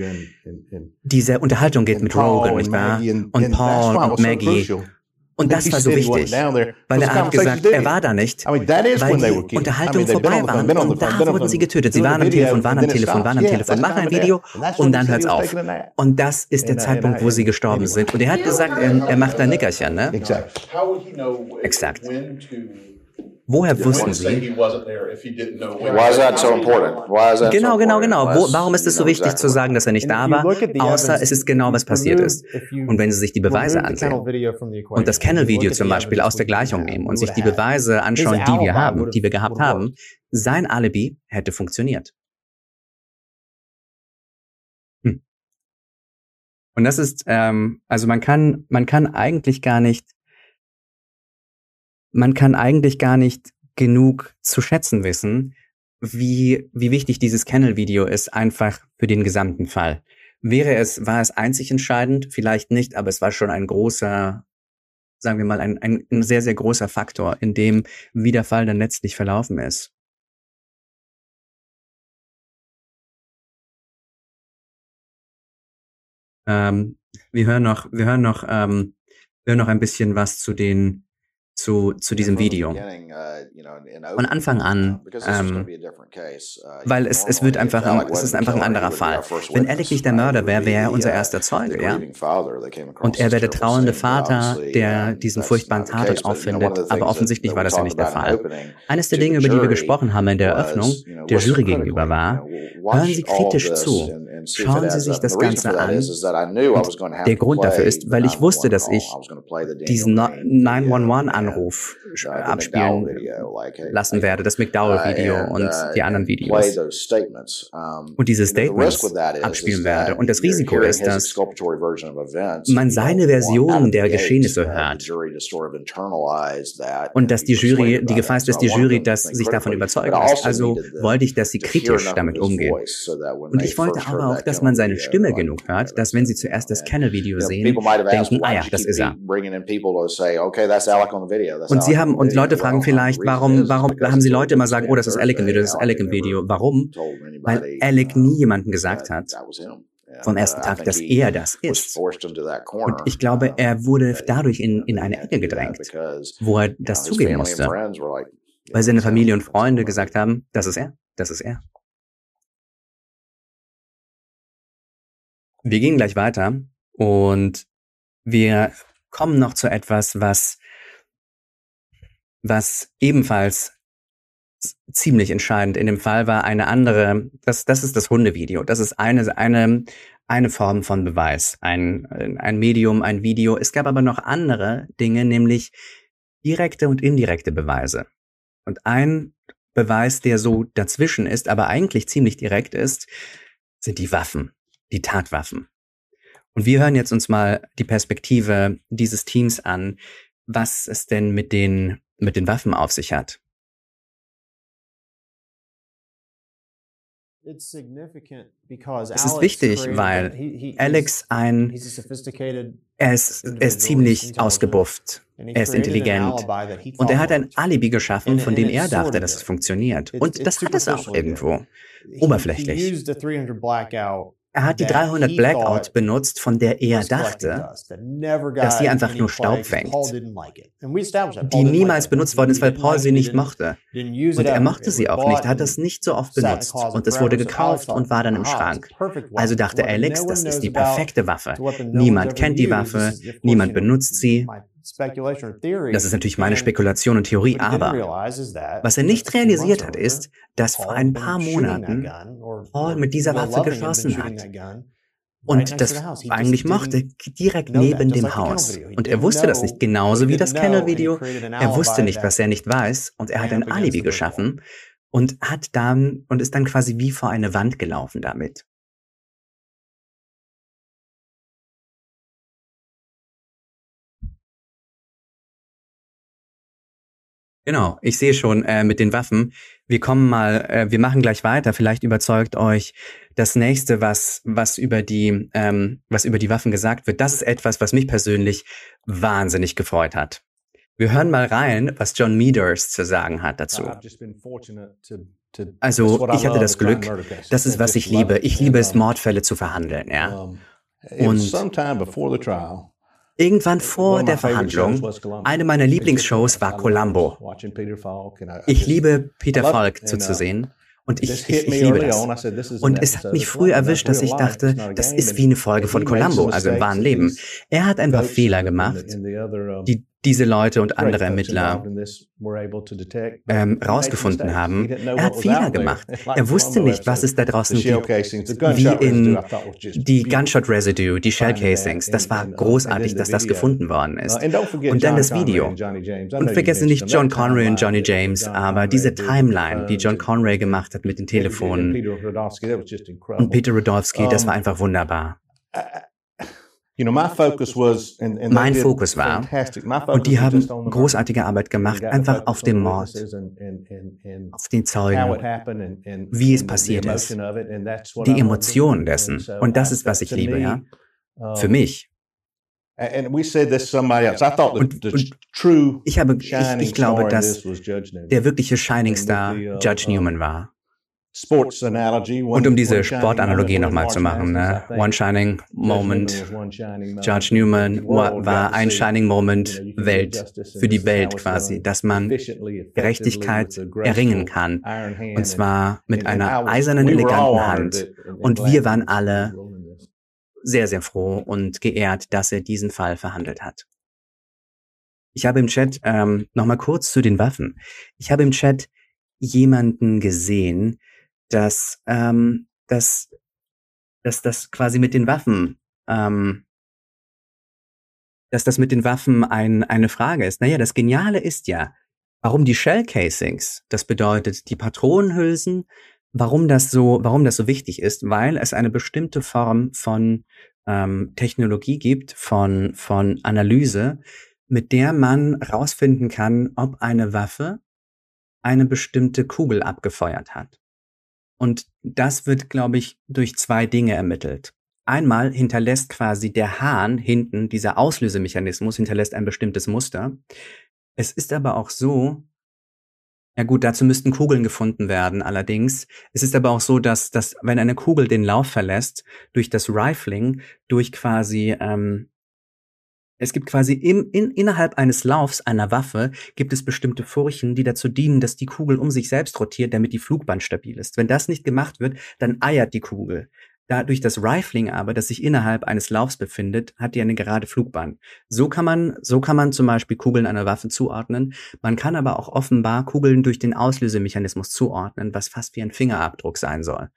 Diese Unterhaltung geht mit Rogan, nicht wahr? Und Paul und Maggie. Und das war so wichtig, weil er hat gesagt, er war da nicht, weil die Unterhaltungen vorbei waren und da wurden sie getötet. Sie waren am Telefon, waren am Telefon, waren am Telefon, machen ein Video und dann hört's auf. Und das ist der Zeitpunkt, wo sie gestorben sind. Und er hat gesagt, er, er macht ein Nickerchen, ne? Exakt. Woher wussten Sie? Genau, genau, genau. Wo, warum ist es so wichtig zu sagen, dass er nicht da war, außer es ist genau, was passiert ist. Und wenn Sie sich die Beweise ansehen und das Kennel-Video zum Beispiel aus der Gleichung nehmen und sich die Beweise anschauen, die wir haben, die wir gehabt haben, sein Alibi hätte funktioniert. Hm. Und das ist, ähm, also man kann, man kann eigentlich gar nicht man kann eigentlich gar nicht genug zu schätzen wissen, wie, wie wichtig dieses Kennel-Video ist, einfach für den gesamten Fall. Wäre es, war es einzig entscheidend? Vielleicht nicht, aber es war schon ein großer, sagen wir mal, ein, ein, ein sehr, sehr großer Faktor, in dem, wie der Fall dann letztlich verlaufen ist. Ähm, wir hören noch, wir hören noch, ähm, wir hören noch ein bisschen was zu den, zu, zu diesem Video. Von Anfang an, ähm, weil es, es wird einfach, ein, es ist einfach ein anderer Fall. Wenn Alec nicht der Mörder wäre, wäre er unser erster Zeuge, ja. Und er wäre der trauernde Vater, der diesen furchtbaren Tatort auffindet, aber offensichtlich war das ja nicht der Fall. Eines der Dinge, über die wir gesprochen haben in der Eröffnung, der Jury gegenüber war, hören Sie kritisch zu, schauen Sie sich das Ganze an. Und der Grund dafür ist, weil ich wusste, dass ich diesen 911-Anruf abspielen lassen werde, das McDowell-Video und die anderen Videos. Und diese Statements abspielen werde. Und das Risiko ist, dass man seine Version der Geschehnisse hört. Und dass die Jury, die Gefahr ist, dass die Jury das sich davon überzeugen lässt. Also wollte ich, dass sie kritisch damit umgehen. Und ich wollte aber auch, dass man seine Stimme genug hört, dass wenn sie zuerst das Kennel-Video sehen, denken, ah ja, das ist er. Und sie haben, und Leute fragen vielleicht, warum, warum haben sie Leute immer sagen, oh, das ist Alec im Video, das ist Alec im Video. Warum? Weil Alec nie jemandem gesagt hat, vom ersten Tag, dass er das ist. Und ich glaube, er wurde dadurch in, in eine Ecke gedrängt, wo er das zugeben musste. Weil seine Familie und Freunde gesagt haben, das ist er, das ist er. Wir gehen gleich weiter und wir kommen noch zu etwas, was, was ebenfalls ziemlich entscheidend in dem Fall war eine andere, das, das ist das Hundevideo. Das ist eine, eine, eine Form von Beweis, ein, ein Medium, ein Video. Es gab aber noch andere Dinge, nämlich direkte und indirekte Beweise. Und ein Beweis, der so dazwischen ist, aber eigentlich ziemlich direkt ist, sind die Waffen, die Tatwaffen. Und wir hören jetzt uns mal die Perspektive dieses Teams an, was es denn mit den, mit den Waffen auf sich hat. Es ist wichtig, weil Alex ein, er ist, er ist ziemlich ausgebufft, er ist intelligent. und er hat ein Alibi geschaffen, von dem er dachte, dass es funktioniert. Und das hat es auch irgendwo, oberflächlich. Er hat die 300 Blackout benutzt, von der er dachte, dass sie einfach nur Staub fängt, die niemals benutzt worden ist, weil Paul sie nicht mochte. Und er mochte sie auch nicht, hat das nicht so oft benutzt. und es wurde gekauft und war dann im Schrank. Also dachte Alex, das ist die perfekte Waffe. Niemand kennt die Waffe, niemand benutzt sie das ist natürlich meine Spekulation und Theorie, aber was er nicht realisiert hat, ist, dass vor ein paar Monaten Paul mit dieser Waffe geschossen hat. Und das eigentlich mochte, direkt neben dem Haus. Und er wusste das nicht, genauso wie das Kennel-Video. Er wusste nicht, was er nicht weiß, und er hat ein Alibi geschaffen und hat dann, und ist dann quasi wie vor eine Wand gelaufen damit. Genau, ich sehe schon äh, mit den Waffen. Wir kommen mal, äh, wir machen gleich weiter. Vielleicht überzeugt euch das nächste, was was über die ähm, was über die Waffen gesagt wird. Das ist etwas, was mich persönlich wahnsinnig gefreut hat. Wir hören mal rein, was John Meaders zu sagen hat dazu. Also ich hatte das Glück, das ist was ich liebe. Ich liebe es, Mordfälle zu verhandeln, ja. Und Irgendwann vor der Verhandlung, eine meiner Lieblingsshows war Columbo. Ich liebe Peter Falk zuzusehen. Und ich, ich, ich liebe das. Und es hat mich früh erwischt, dass ich dachte, das ist wie eine Folge von Columbo, also im wahren Leben. Er hat ein paar Fehler gemacht, die diese Leute und andere Ermittler ähm, rausgefunden haben. Er hat Fehler gemacht. Er wusste nicht, was es da draußen gibt. Wie in die Gunshot Residue, die Shell Casings. Das war großartig, dass das gefunden worden ist. Und dann das Video. Und vergesse nicht John Conray und Johnny James, aber diese Timeline, die John Conray gemacht hat mit den Telefonen. Und Peter Rodowski, das war einfach wunderbar. Mein Fokus war, und die haben großartige Arbeit gemacht, einfach auf dem Mord, auf den Zeugen, wie es passiert ist, die Emotionen dessen. Und das ist, was ich liebe, ja, für mich. Und, und ich, habe, ich, ich glaube, dass der wirkliche Shining Star Judge Newman war. Und um diese Sportanalogie nochmal zu machen, ne? One Shining Moment. George Newman war, ein. Shining Moment Welt, für die Welt quasi, dass man Gerechtigkeit erringen kann. Und zwar mit einer eisernen, eleganten Hand. Und wir waren alle sehr, sehr froh und geehrt, dass er diesen Fall verhandelt hat. Ich habe im Chat, ähm, nochmal kurz zu den Waffen. Ich habe im Chat jemanden gesehen, dass, ähm, dass, dass das quasi mit den Waffen, ähm, dass das mit den Waffen ein, eine Frage ist. Naja, das Geniale ist ja, warum die Shell Casings, das bedeutet die Patronenhülsen, warum das so, warum das so wichtig ist, weil es eine bestimmte Form von ähm, Technologie gibt, von, von Analyse, mit der man rausfinden kann, ob eine Waffe eine bestimmte Kugel abgefeuert hat. Und das wird, glaube ich, durch zwei Dinge ermittelt. Einmal hinterlässt quasi der Hahn hinten, dieser Auslösemechanismus hinterlässt ein bestimmtes Muster. Es ist aber auch so, ja gut, dazu müssten Kugeln gefunden werden, allerdings. Es ist aber auch so, dass, dass wenn eine Kugel den Lauf verlässt, durch das Rifling, durch quasi, ähm, es gibt quasi im, in, innerhalb eines Laufs einer Waffe gibt es bestimmte Furchen, die dazu dienen, dass die Kugel um sich selbst rotiert, damit die Flugbahn stabil ist. Wenn das nicht gemacht wird, dann eiert die Kugel. Dadurch das Rifling aber, das sich innerhalb eines Laufs befindet, hat die eine gerade Flugbahn. So kann man, so kann man zum Beispiel Kugeln einer Waffe zuordnen. Man kann aber auch offenbar Kugeln durch den Auslösemechanismus zuordnen, was fast wie ein Fingerabdruck sein soll.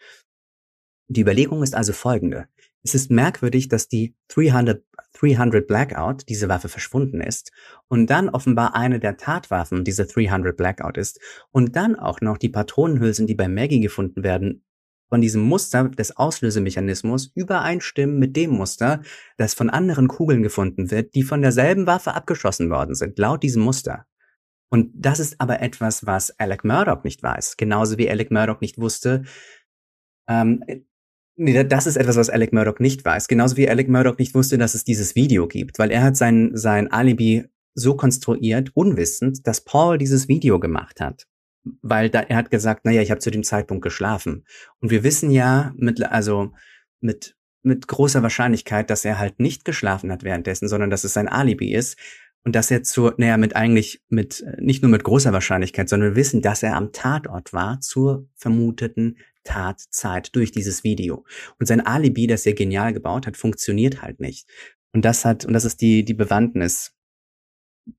Die Überlegung ist also folgende. Es ist merkwürdig, dass die 300, 300 Blackout, diese Waffe verschwunden ist, und dann offenbar eine der Tatwaffen diese 300 Blackout ist, und dann auch noch die Patronenhülsen, die bei Maggie gefunden werden, von diesem Muster des Auslösemechanismus übereinstimmen mit dem Muster, das von anderen Kugeln gefunden wird, die von derselben Waffe abgeschossen worden sind, laut diesem Muster. Und das ist aber etwas, was Alec Murdoch nicht weiß. Genauso wie Alec Murdoch nicht wusste, ähm, nee, das ist etwas, was Alec Murdoch nicht weiß. Genauso wie Alec Murdoch nicht wusste, dass es dieses Video gibt, weil er hat sein, sein Alibi so konstruiert, unwissend, dass Paul dieses Video gemacht hat weil da, er hat gesagt, naja, ich habe zu dem Zeitpunkt geschlafen. Und wir wissen ja mit, also mit, mit großer Wahrscheinlichkeit, dass er halt nicht geschlafen hat währenddessen, sondern dass es sein Alibi ist. Und dass er zu, naja, mit eigentlich, mit, nicht nur mit großer Wahrscheinlichkeit, sondern wir wissen, dass er am Tatort war zur vermuteten Tatzeit durch dieses Video. Und sein Alibi, das er genial gebaut hat, funktioniert halt nicht. Und das hat, und das ist die, die Bewandtnis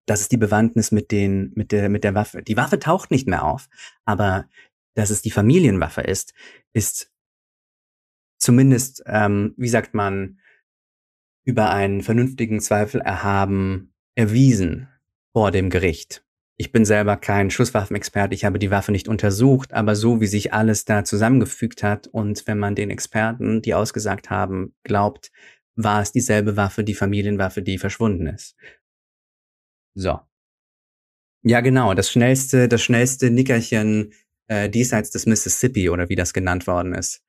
das ist die Bewandtnis mit den, mit der, mit der Waffe. Die Waffe taucht nicht mehr auf, aber dass es die Familienwaffe ist, ist zumindest, ähm, wie sagt man, über einen vernünftigen Zweifel erhaben, erwiesen vor dem Gericht. Ich bin selber kein Schusswaffenexperte, ich habe die Waffe nicht untersucht, aber so wie sich alles da zusammengefügt hat und wenn man den Experten, die ausgesagt haben, glaubt, war es dieselbe Waffe, die Familienwaffe, die verschwunden ist. So. Ja, genau. Das schnellste, das schnellste Nickerchen äh, diesseits des Mississippi oder wie das genannt worden ist.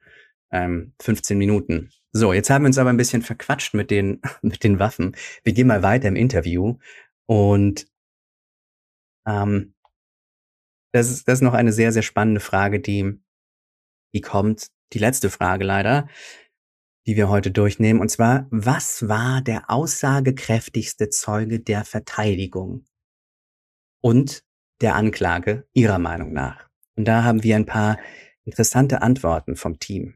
Ähm, 15 Minuten. So, jetzt haben wir uns aber ein bisschen verquatscht mit den, mit den Waffen. Wir gehen mal weiter im Interview und ähm, das ist, das ist noch eine sehr, sehr spannende Frage, die, die kommt. Die letzte Frage leider die wir heute durchnehmen. Und zwar, was war der aussagekräftigste Zeuge der Verteidigung und der Anklage Ihrer Meinung nach? Und da haben wir ein paar interessante Antworten vom Team.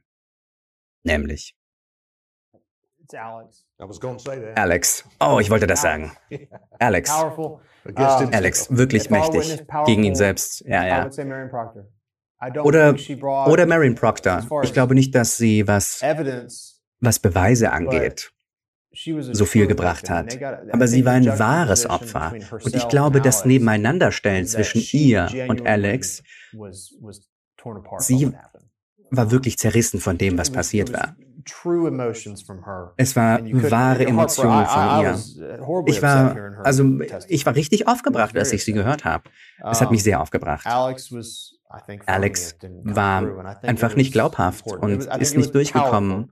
Nämlich Alex. Oh, ich wollte das sagen. Alex. Alex, wirklich mächtig. Gegen ihn selbst. Ja, ja. Oder, oder Marion Proctor. Ich glaube nicht, dass sie was, evidence. was Beweise angeht. So viel gebracht hat. Aber sie war ein wahres Opfer. Und ich glaube, das Nebeneinanderstellen zwischen ihr und Alex Sie. War wirklich zerrissen von dem, was passiert war. Es war wahre. Emotionen von ihr. uh, Ich war, also ich war richtig aufgebracht, als ich sie gehört habe. Es hat mich sehr aufgebracht. Alex war einfach nicht glaubhaft und ist nicht durchgekommen.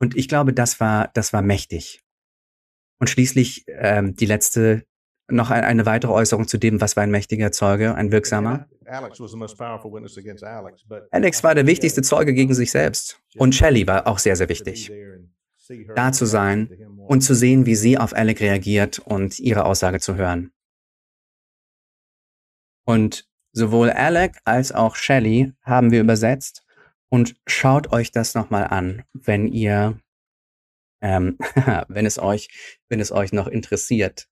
Und ich glaube, das war, das war mächtig. Und schließlich ähm, die letzte, noch ein, eine weitere Äußerung zu dem, was war ein mächtiger Zeuge, ein wirksamer. Alex war der wichtigste Zeuge gegen sich selbst. Und Shelley war auch sehr, sehr wichtig. Da zu sein und zu sehen, wie sie auf Alec reagiert und ihre Aussage zu hören. Und sowohl Alec als auch Shelley haben wir übersetzt und schaut euch das nochmal an, wenn ihr, ähm, wenn es euch, wenn es euch noch interessiert,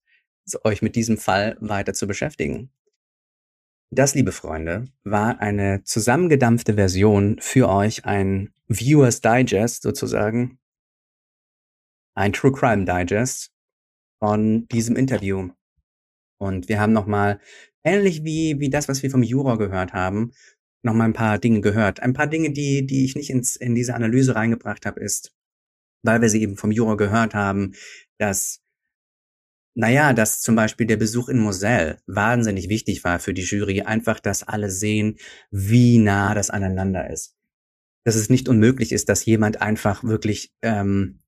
euch mit diesem Fall weiter zu beschäftigen. Das, liebe Freunde, war eine zusammengedampfte Version für euch, ein Viewers Digest sozusagen, ein True Crime Digest von diesem Interview. Und wir haben nochmal, ähnlich wie, wie das, was wir vom Juror gehört haben, nochmal ein paar Dinge gehört. Ein paar Dinge, die, die ich nicht ins, in diese Analyse reingebracht habe, ist, weil wir sie eben vom Juror gehört haben, dass naja, dass zum Beispiel der Besuch in Moselle wahnsinnig wichtig war für die Jury, einfach, dass alle sehen, wie nah das aneinander ist. Dass es nicht unmöglich ist, dass jemand einfach wirklich ähm,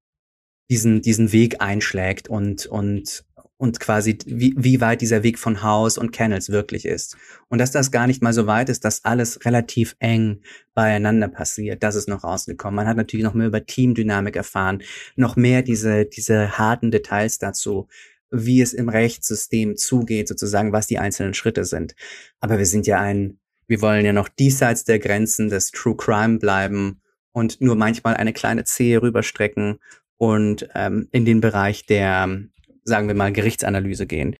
diesen, diesen Weg einschlägt und, und, und quasi, wie, wie weit dieser Weg von House und Kennels wirklich ist. Und dass das gar nicht mal so weit ist, dass alles relativ eng beieinander passiert. Das ist noch rausgekommen. Man hat natürlich noch mehr über Teamdynamik erfahren, noch mehr diese, diese harten Details dazu wie es im Rechtssystem zugeht, sozusagen, was die einzelnen Schritte sind. Aber wir sind ja ein, wir wollen ja noch diesseits der Grenzen des True Crime bleiben und nur manchmal eine kleine Zehe rüberstrecken und ähm, in den Bereich der, sagen wir mal, Gerichtsanalyse gehen.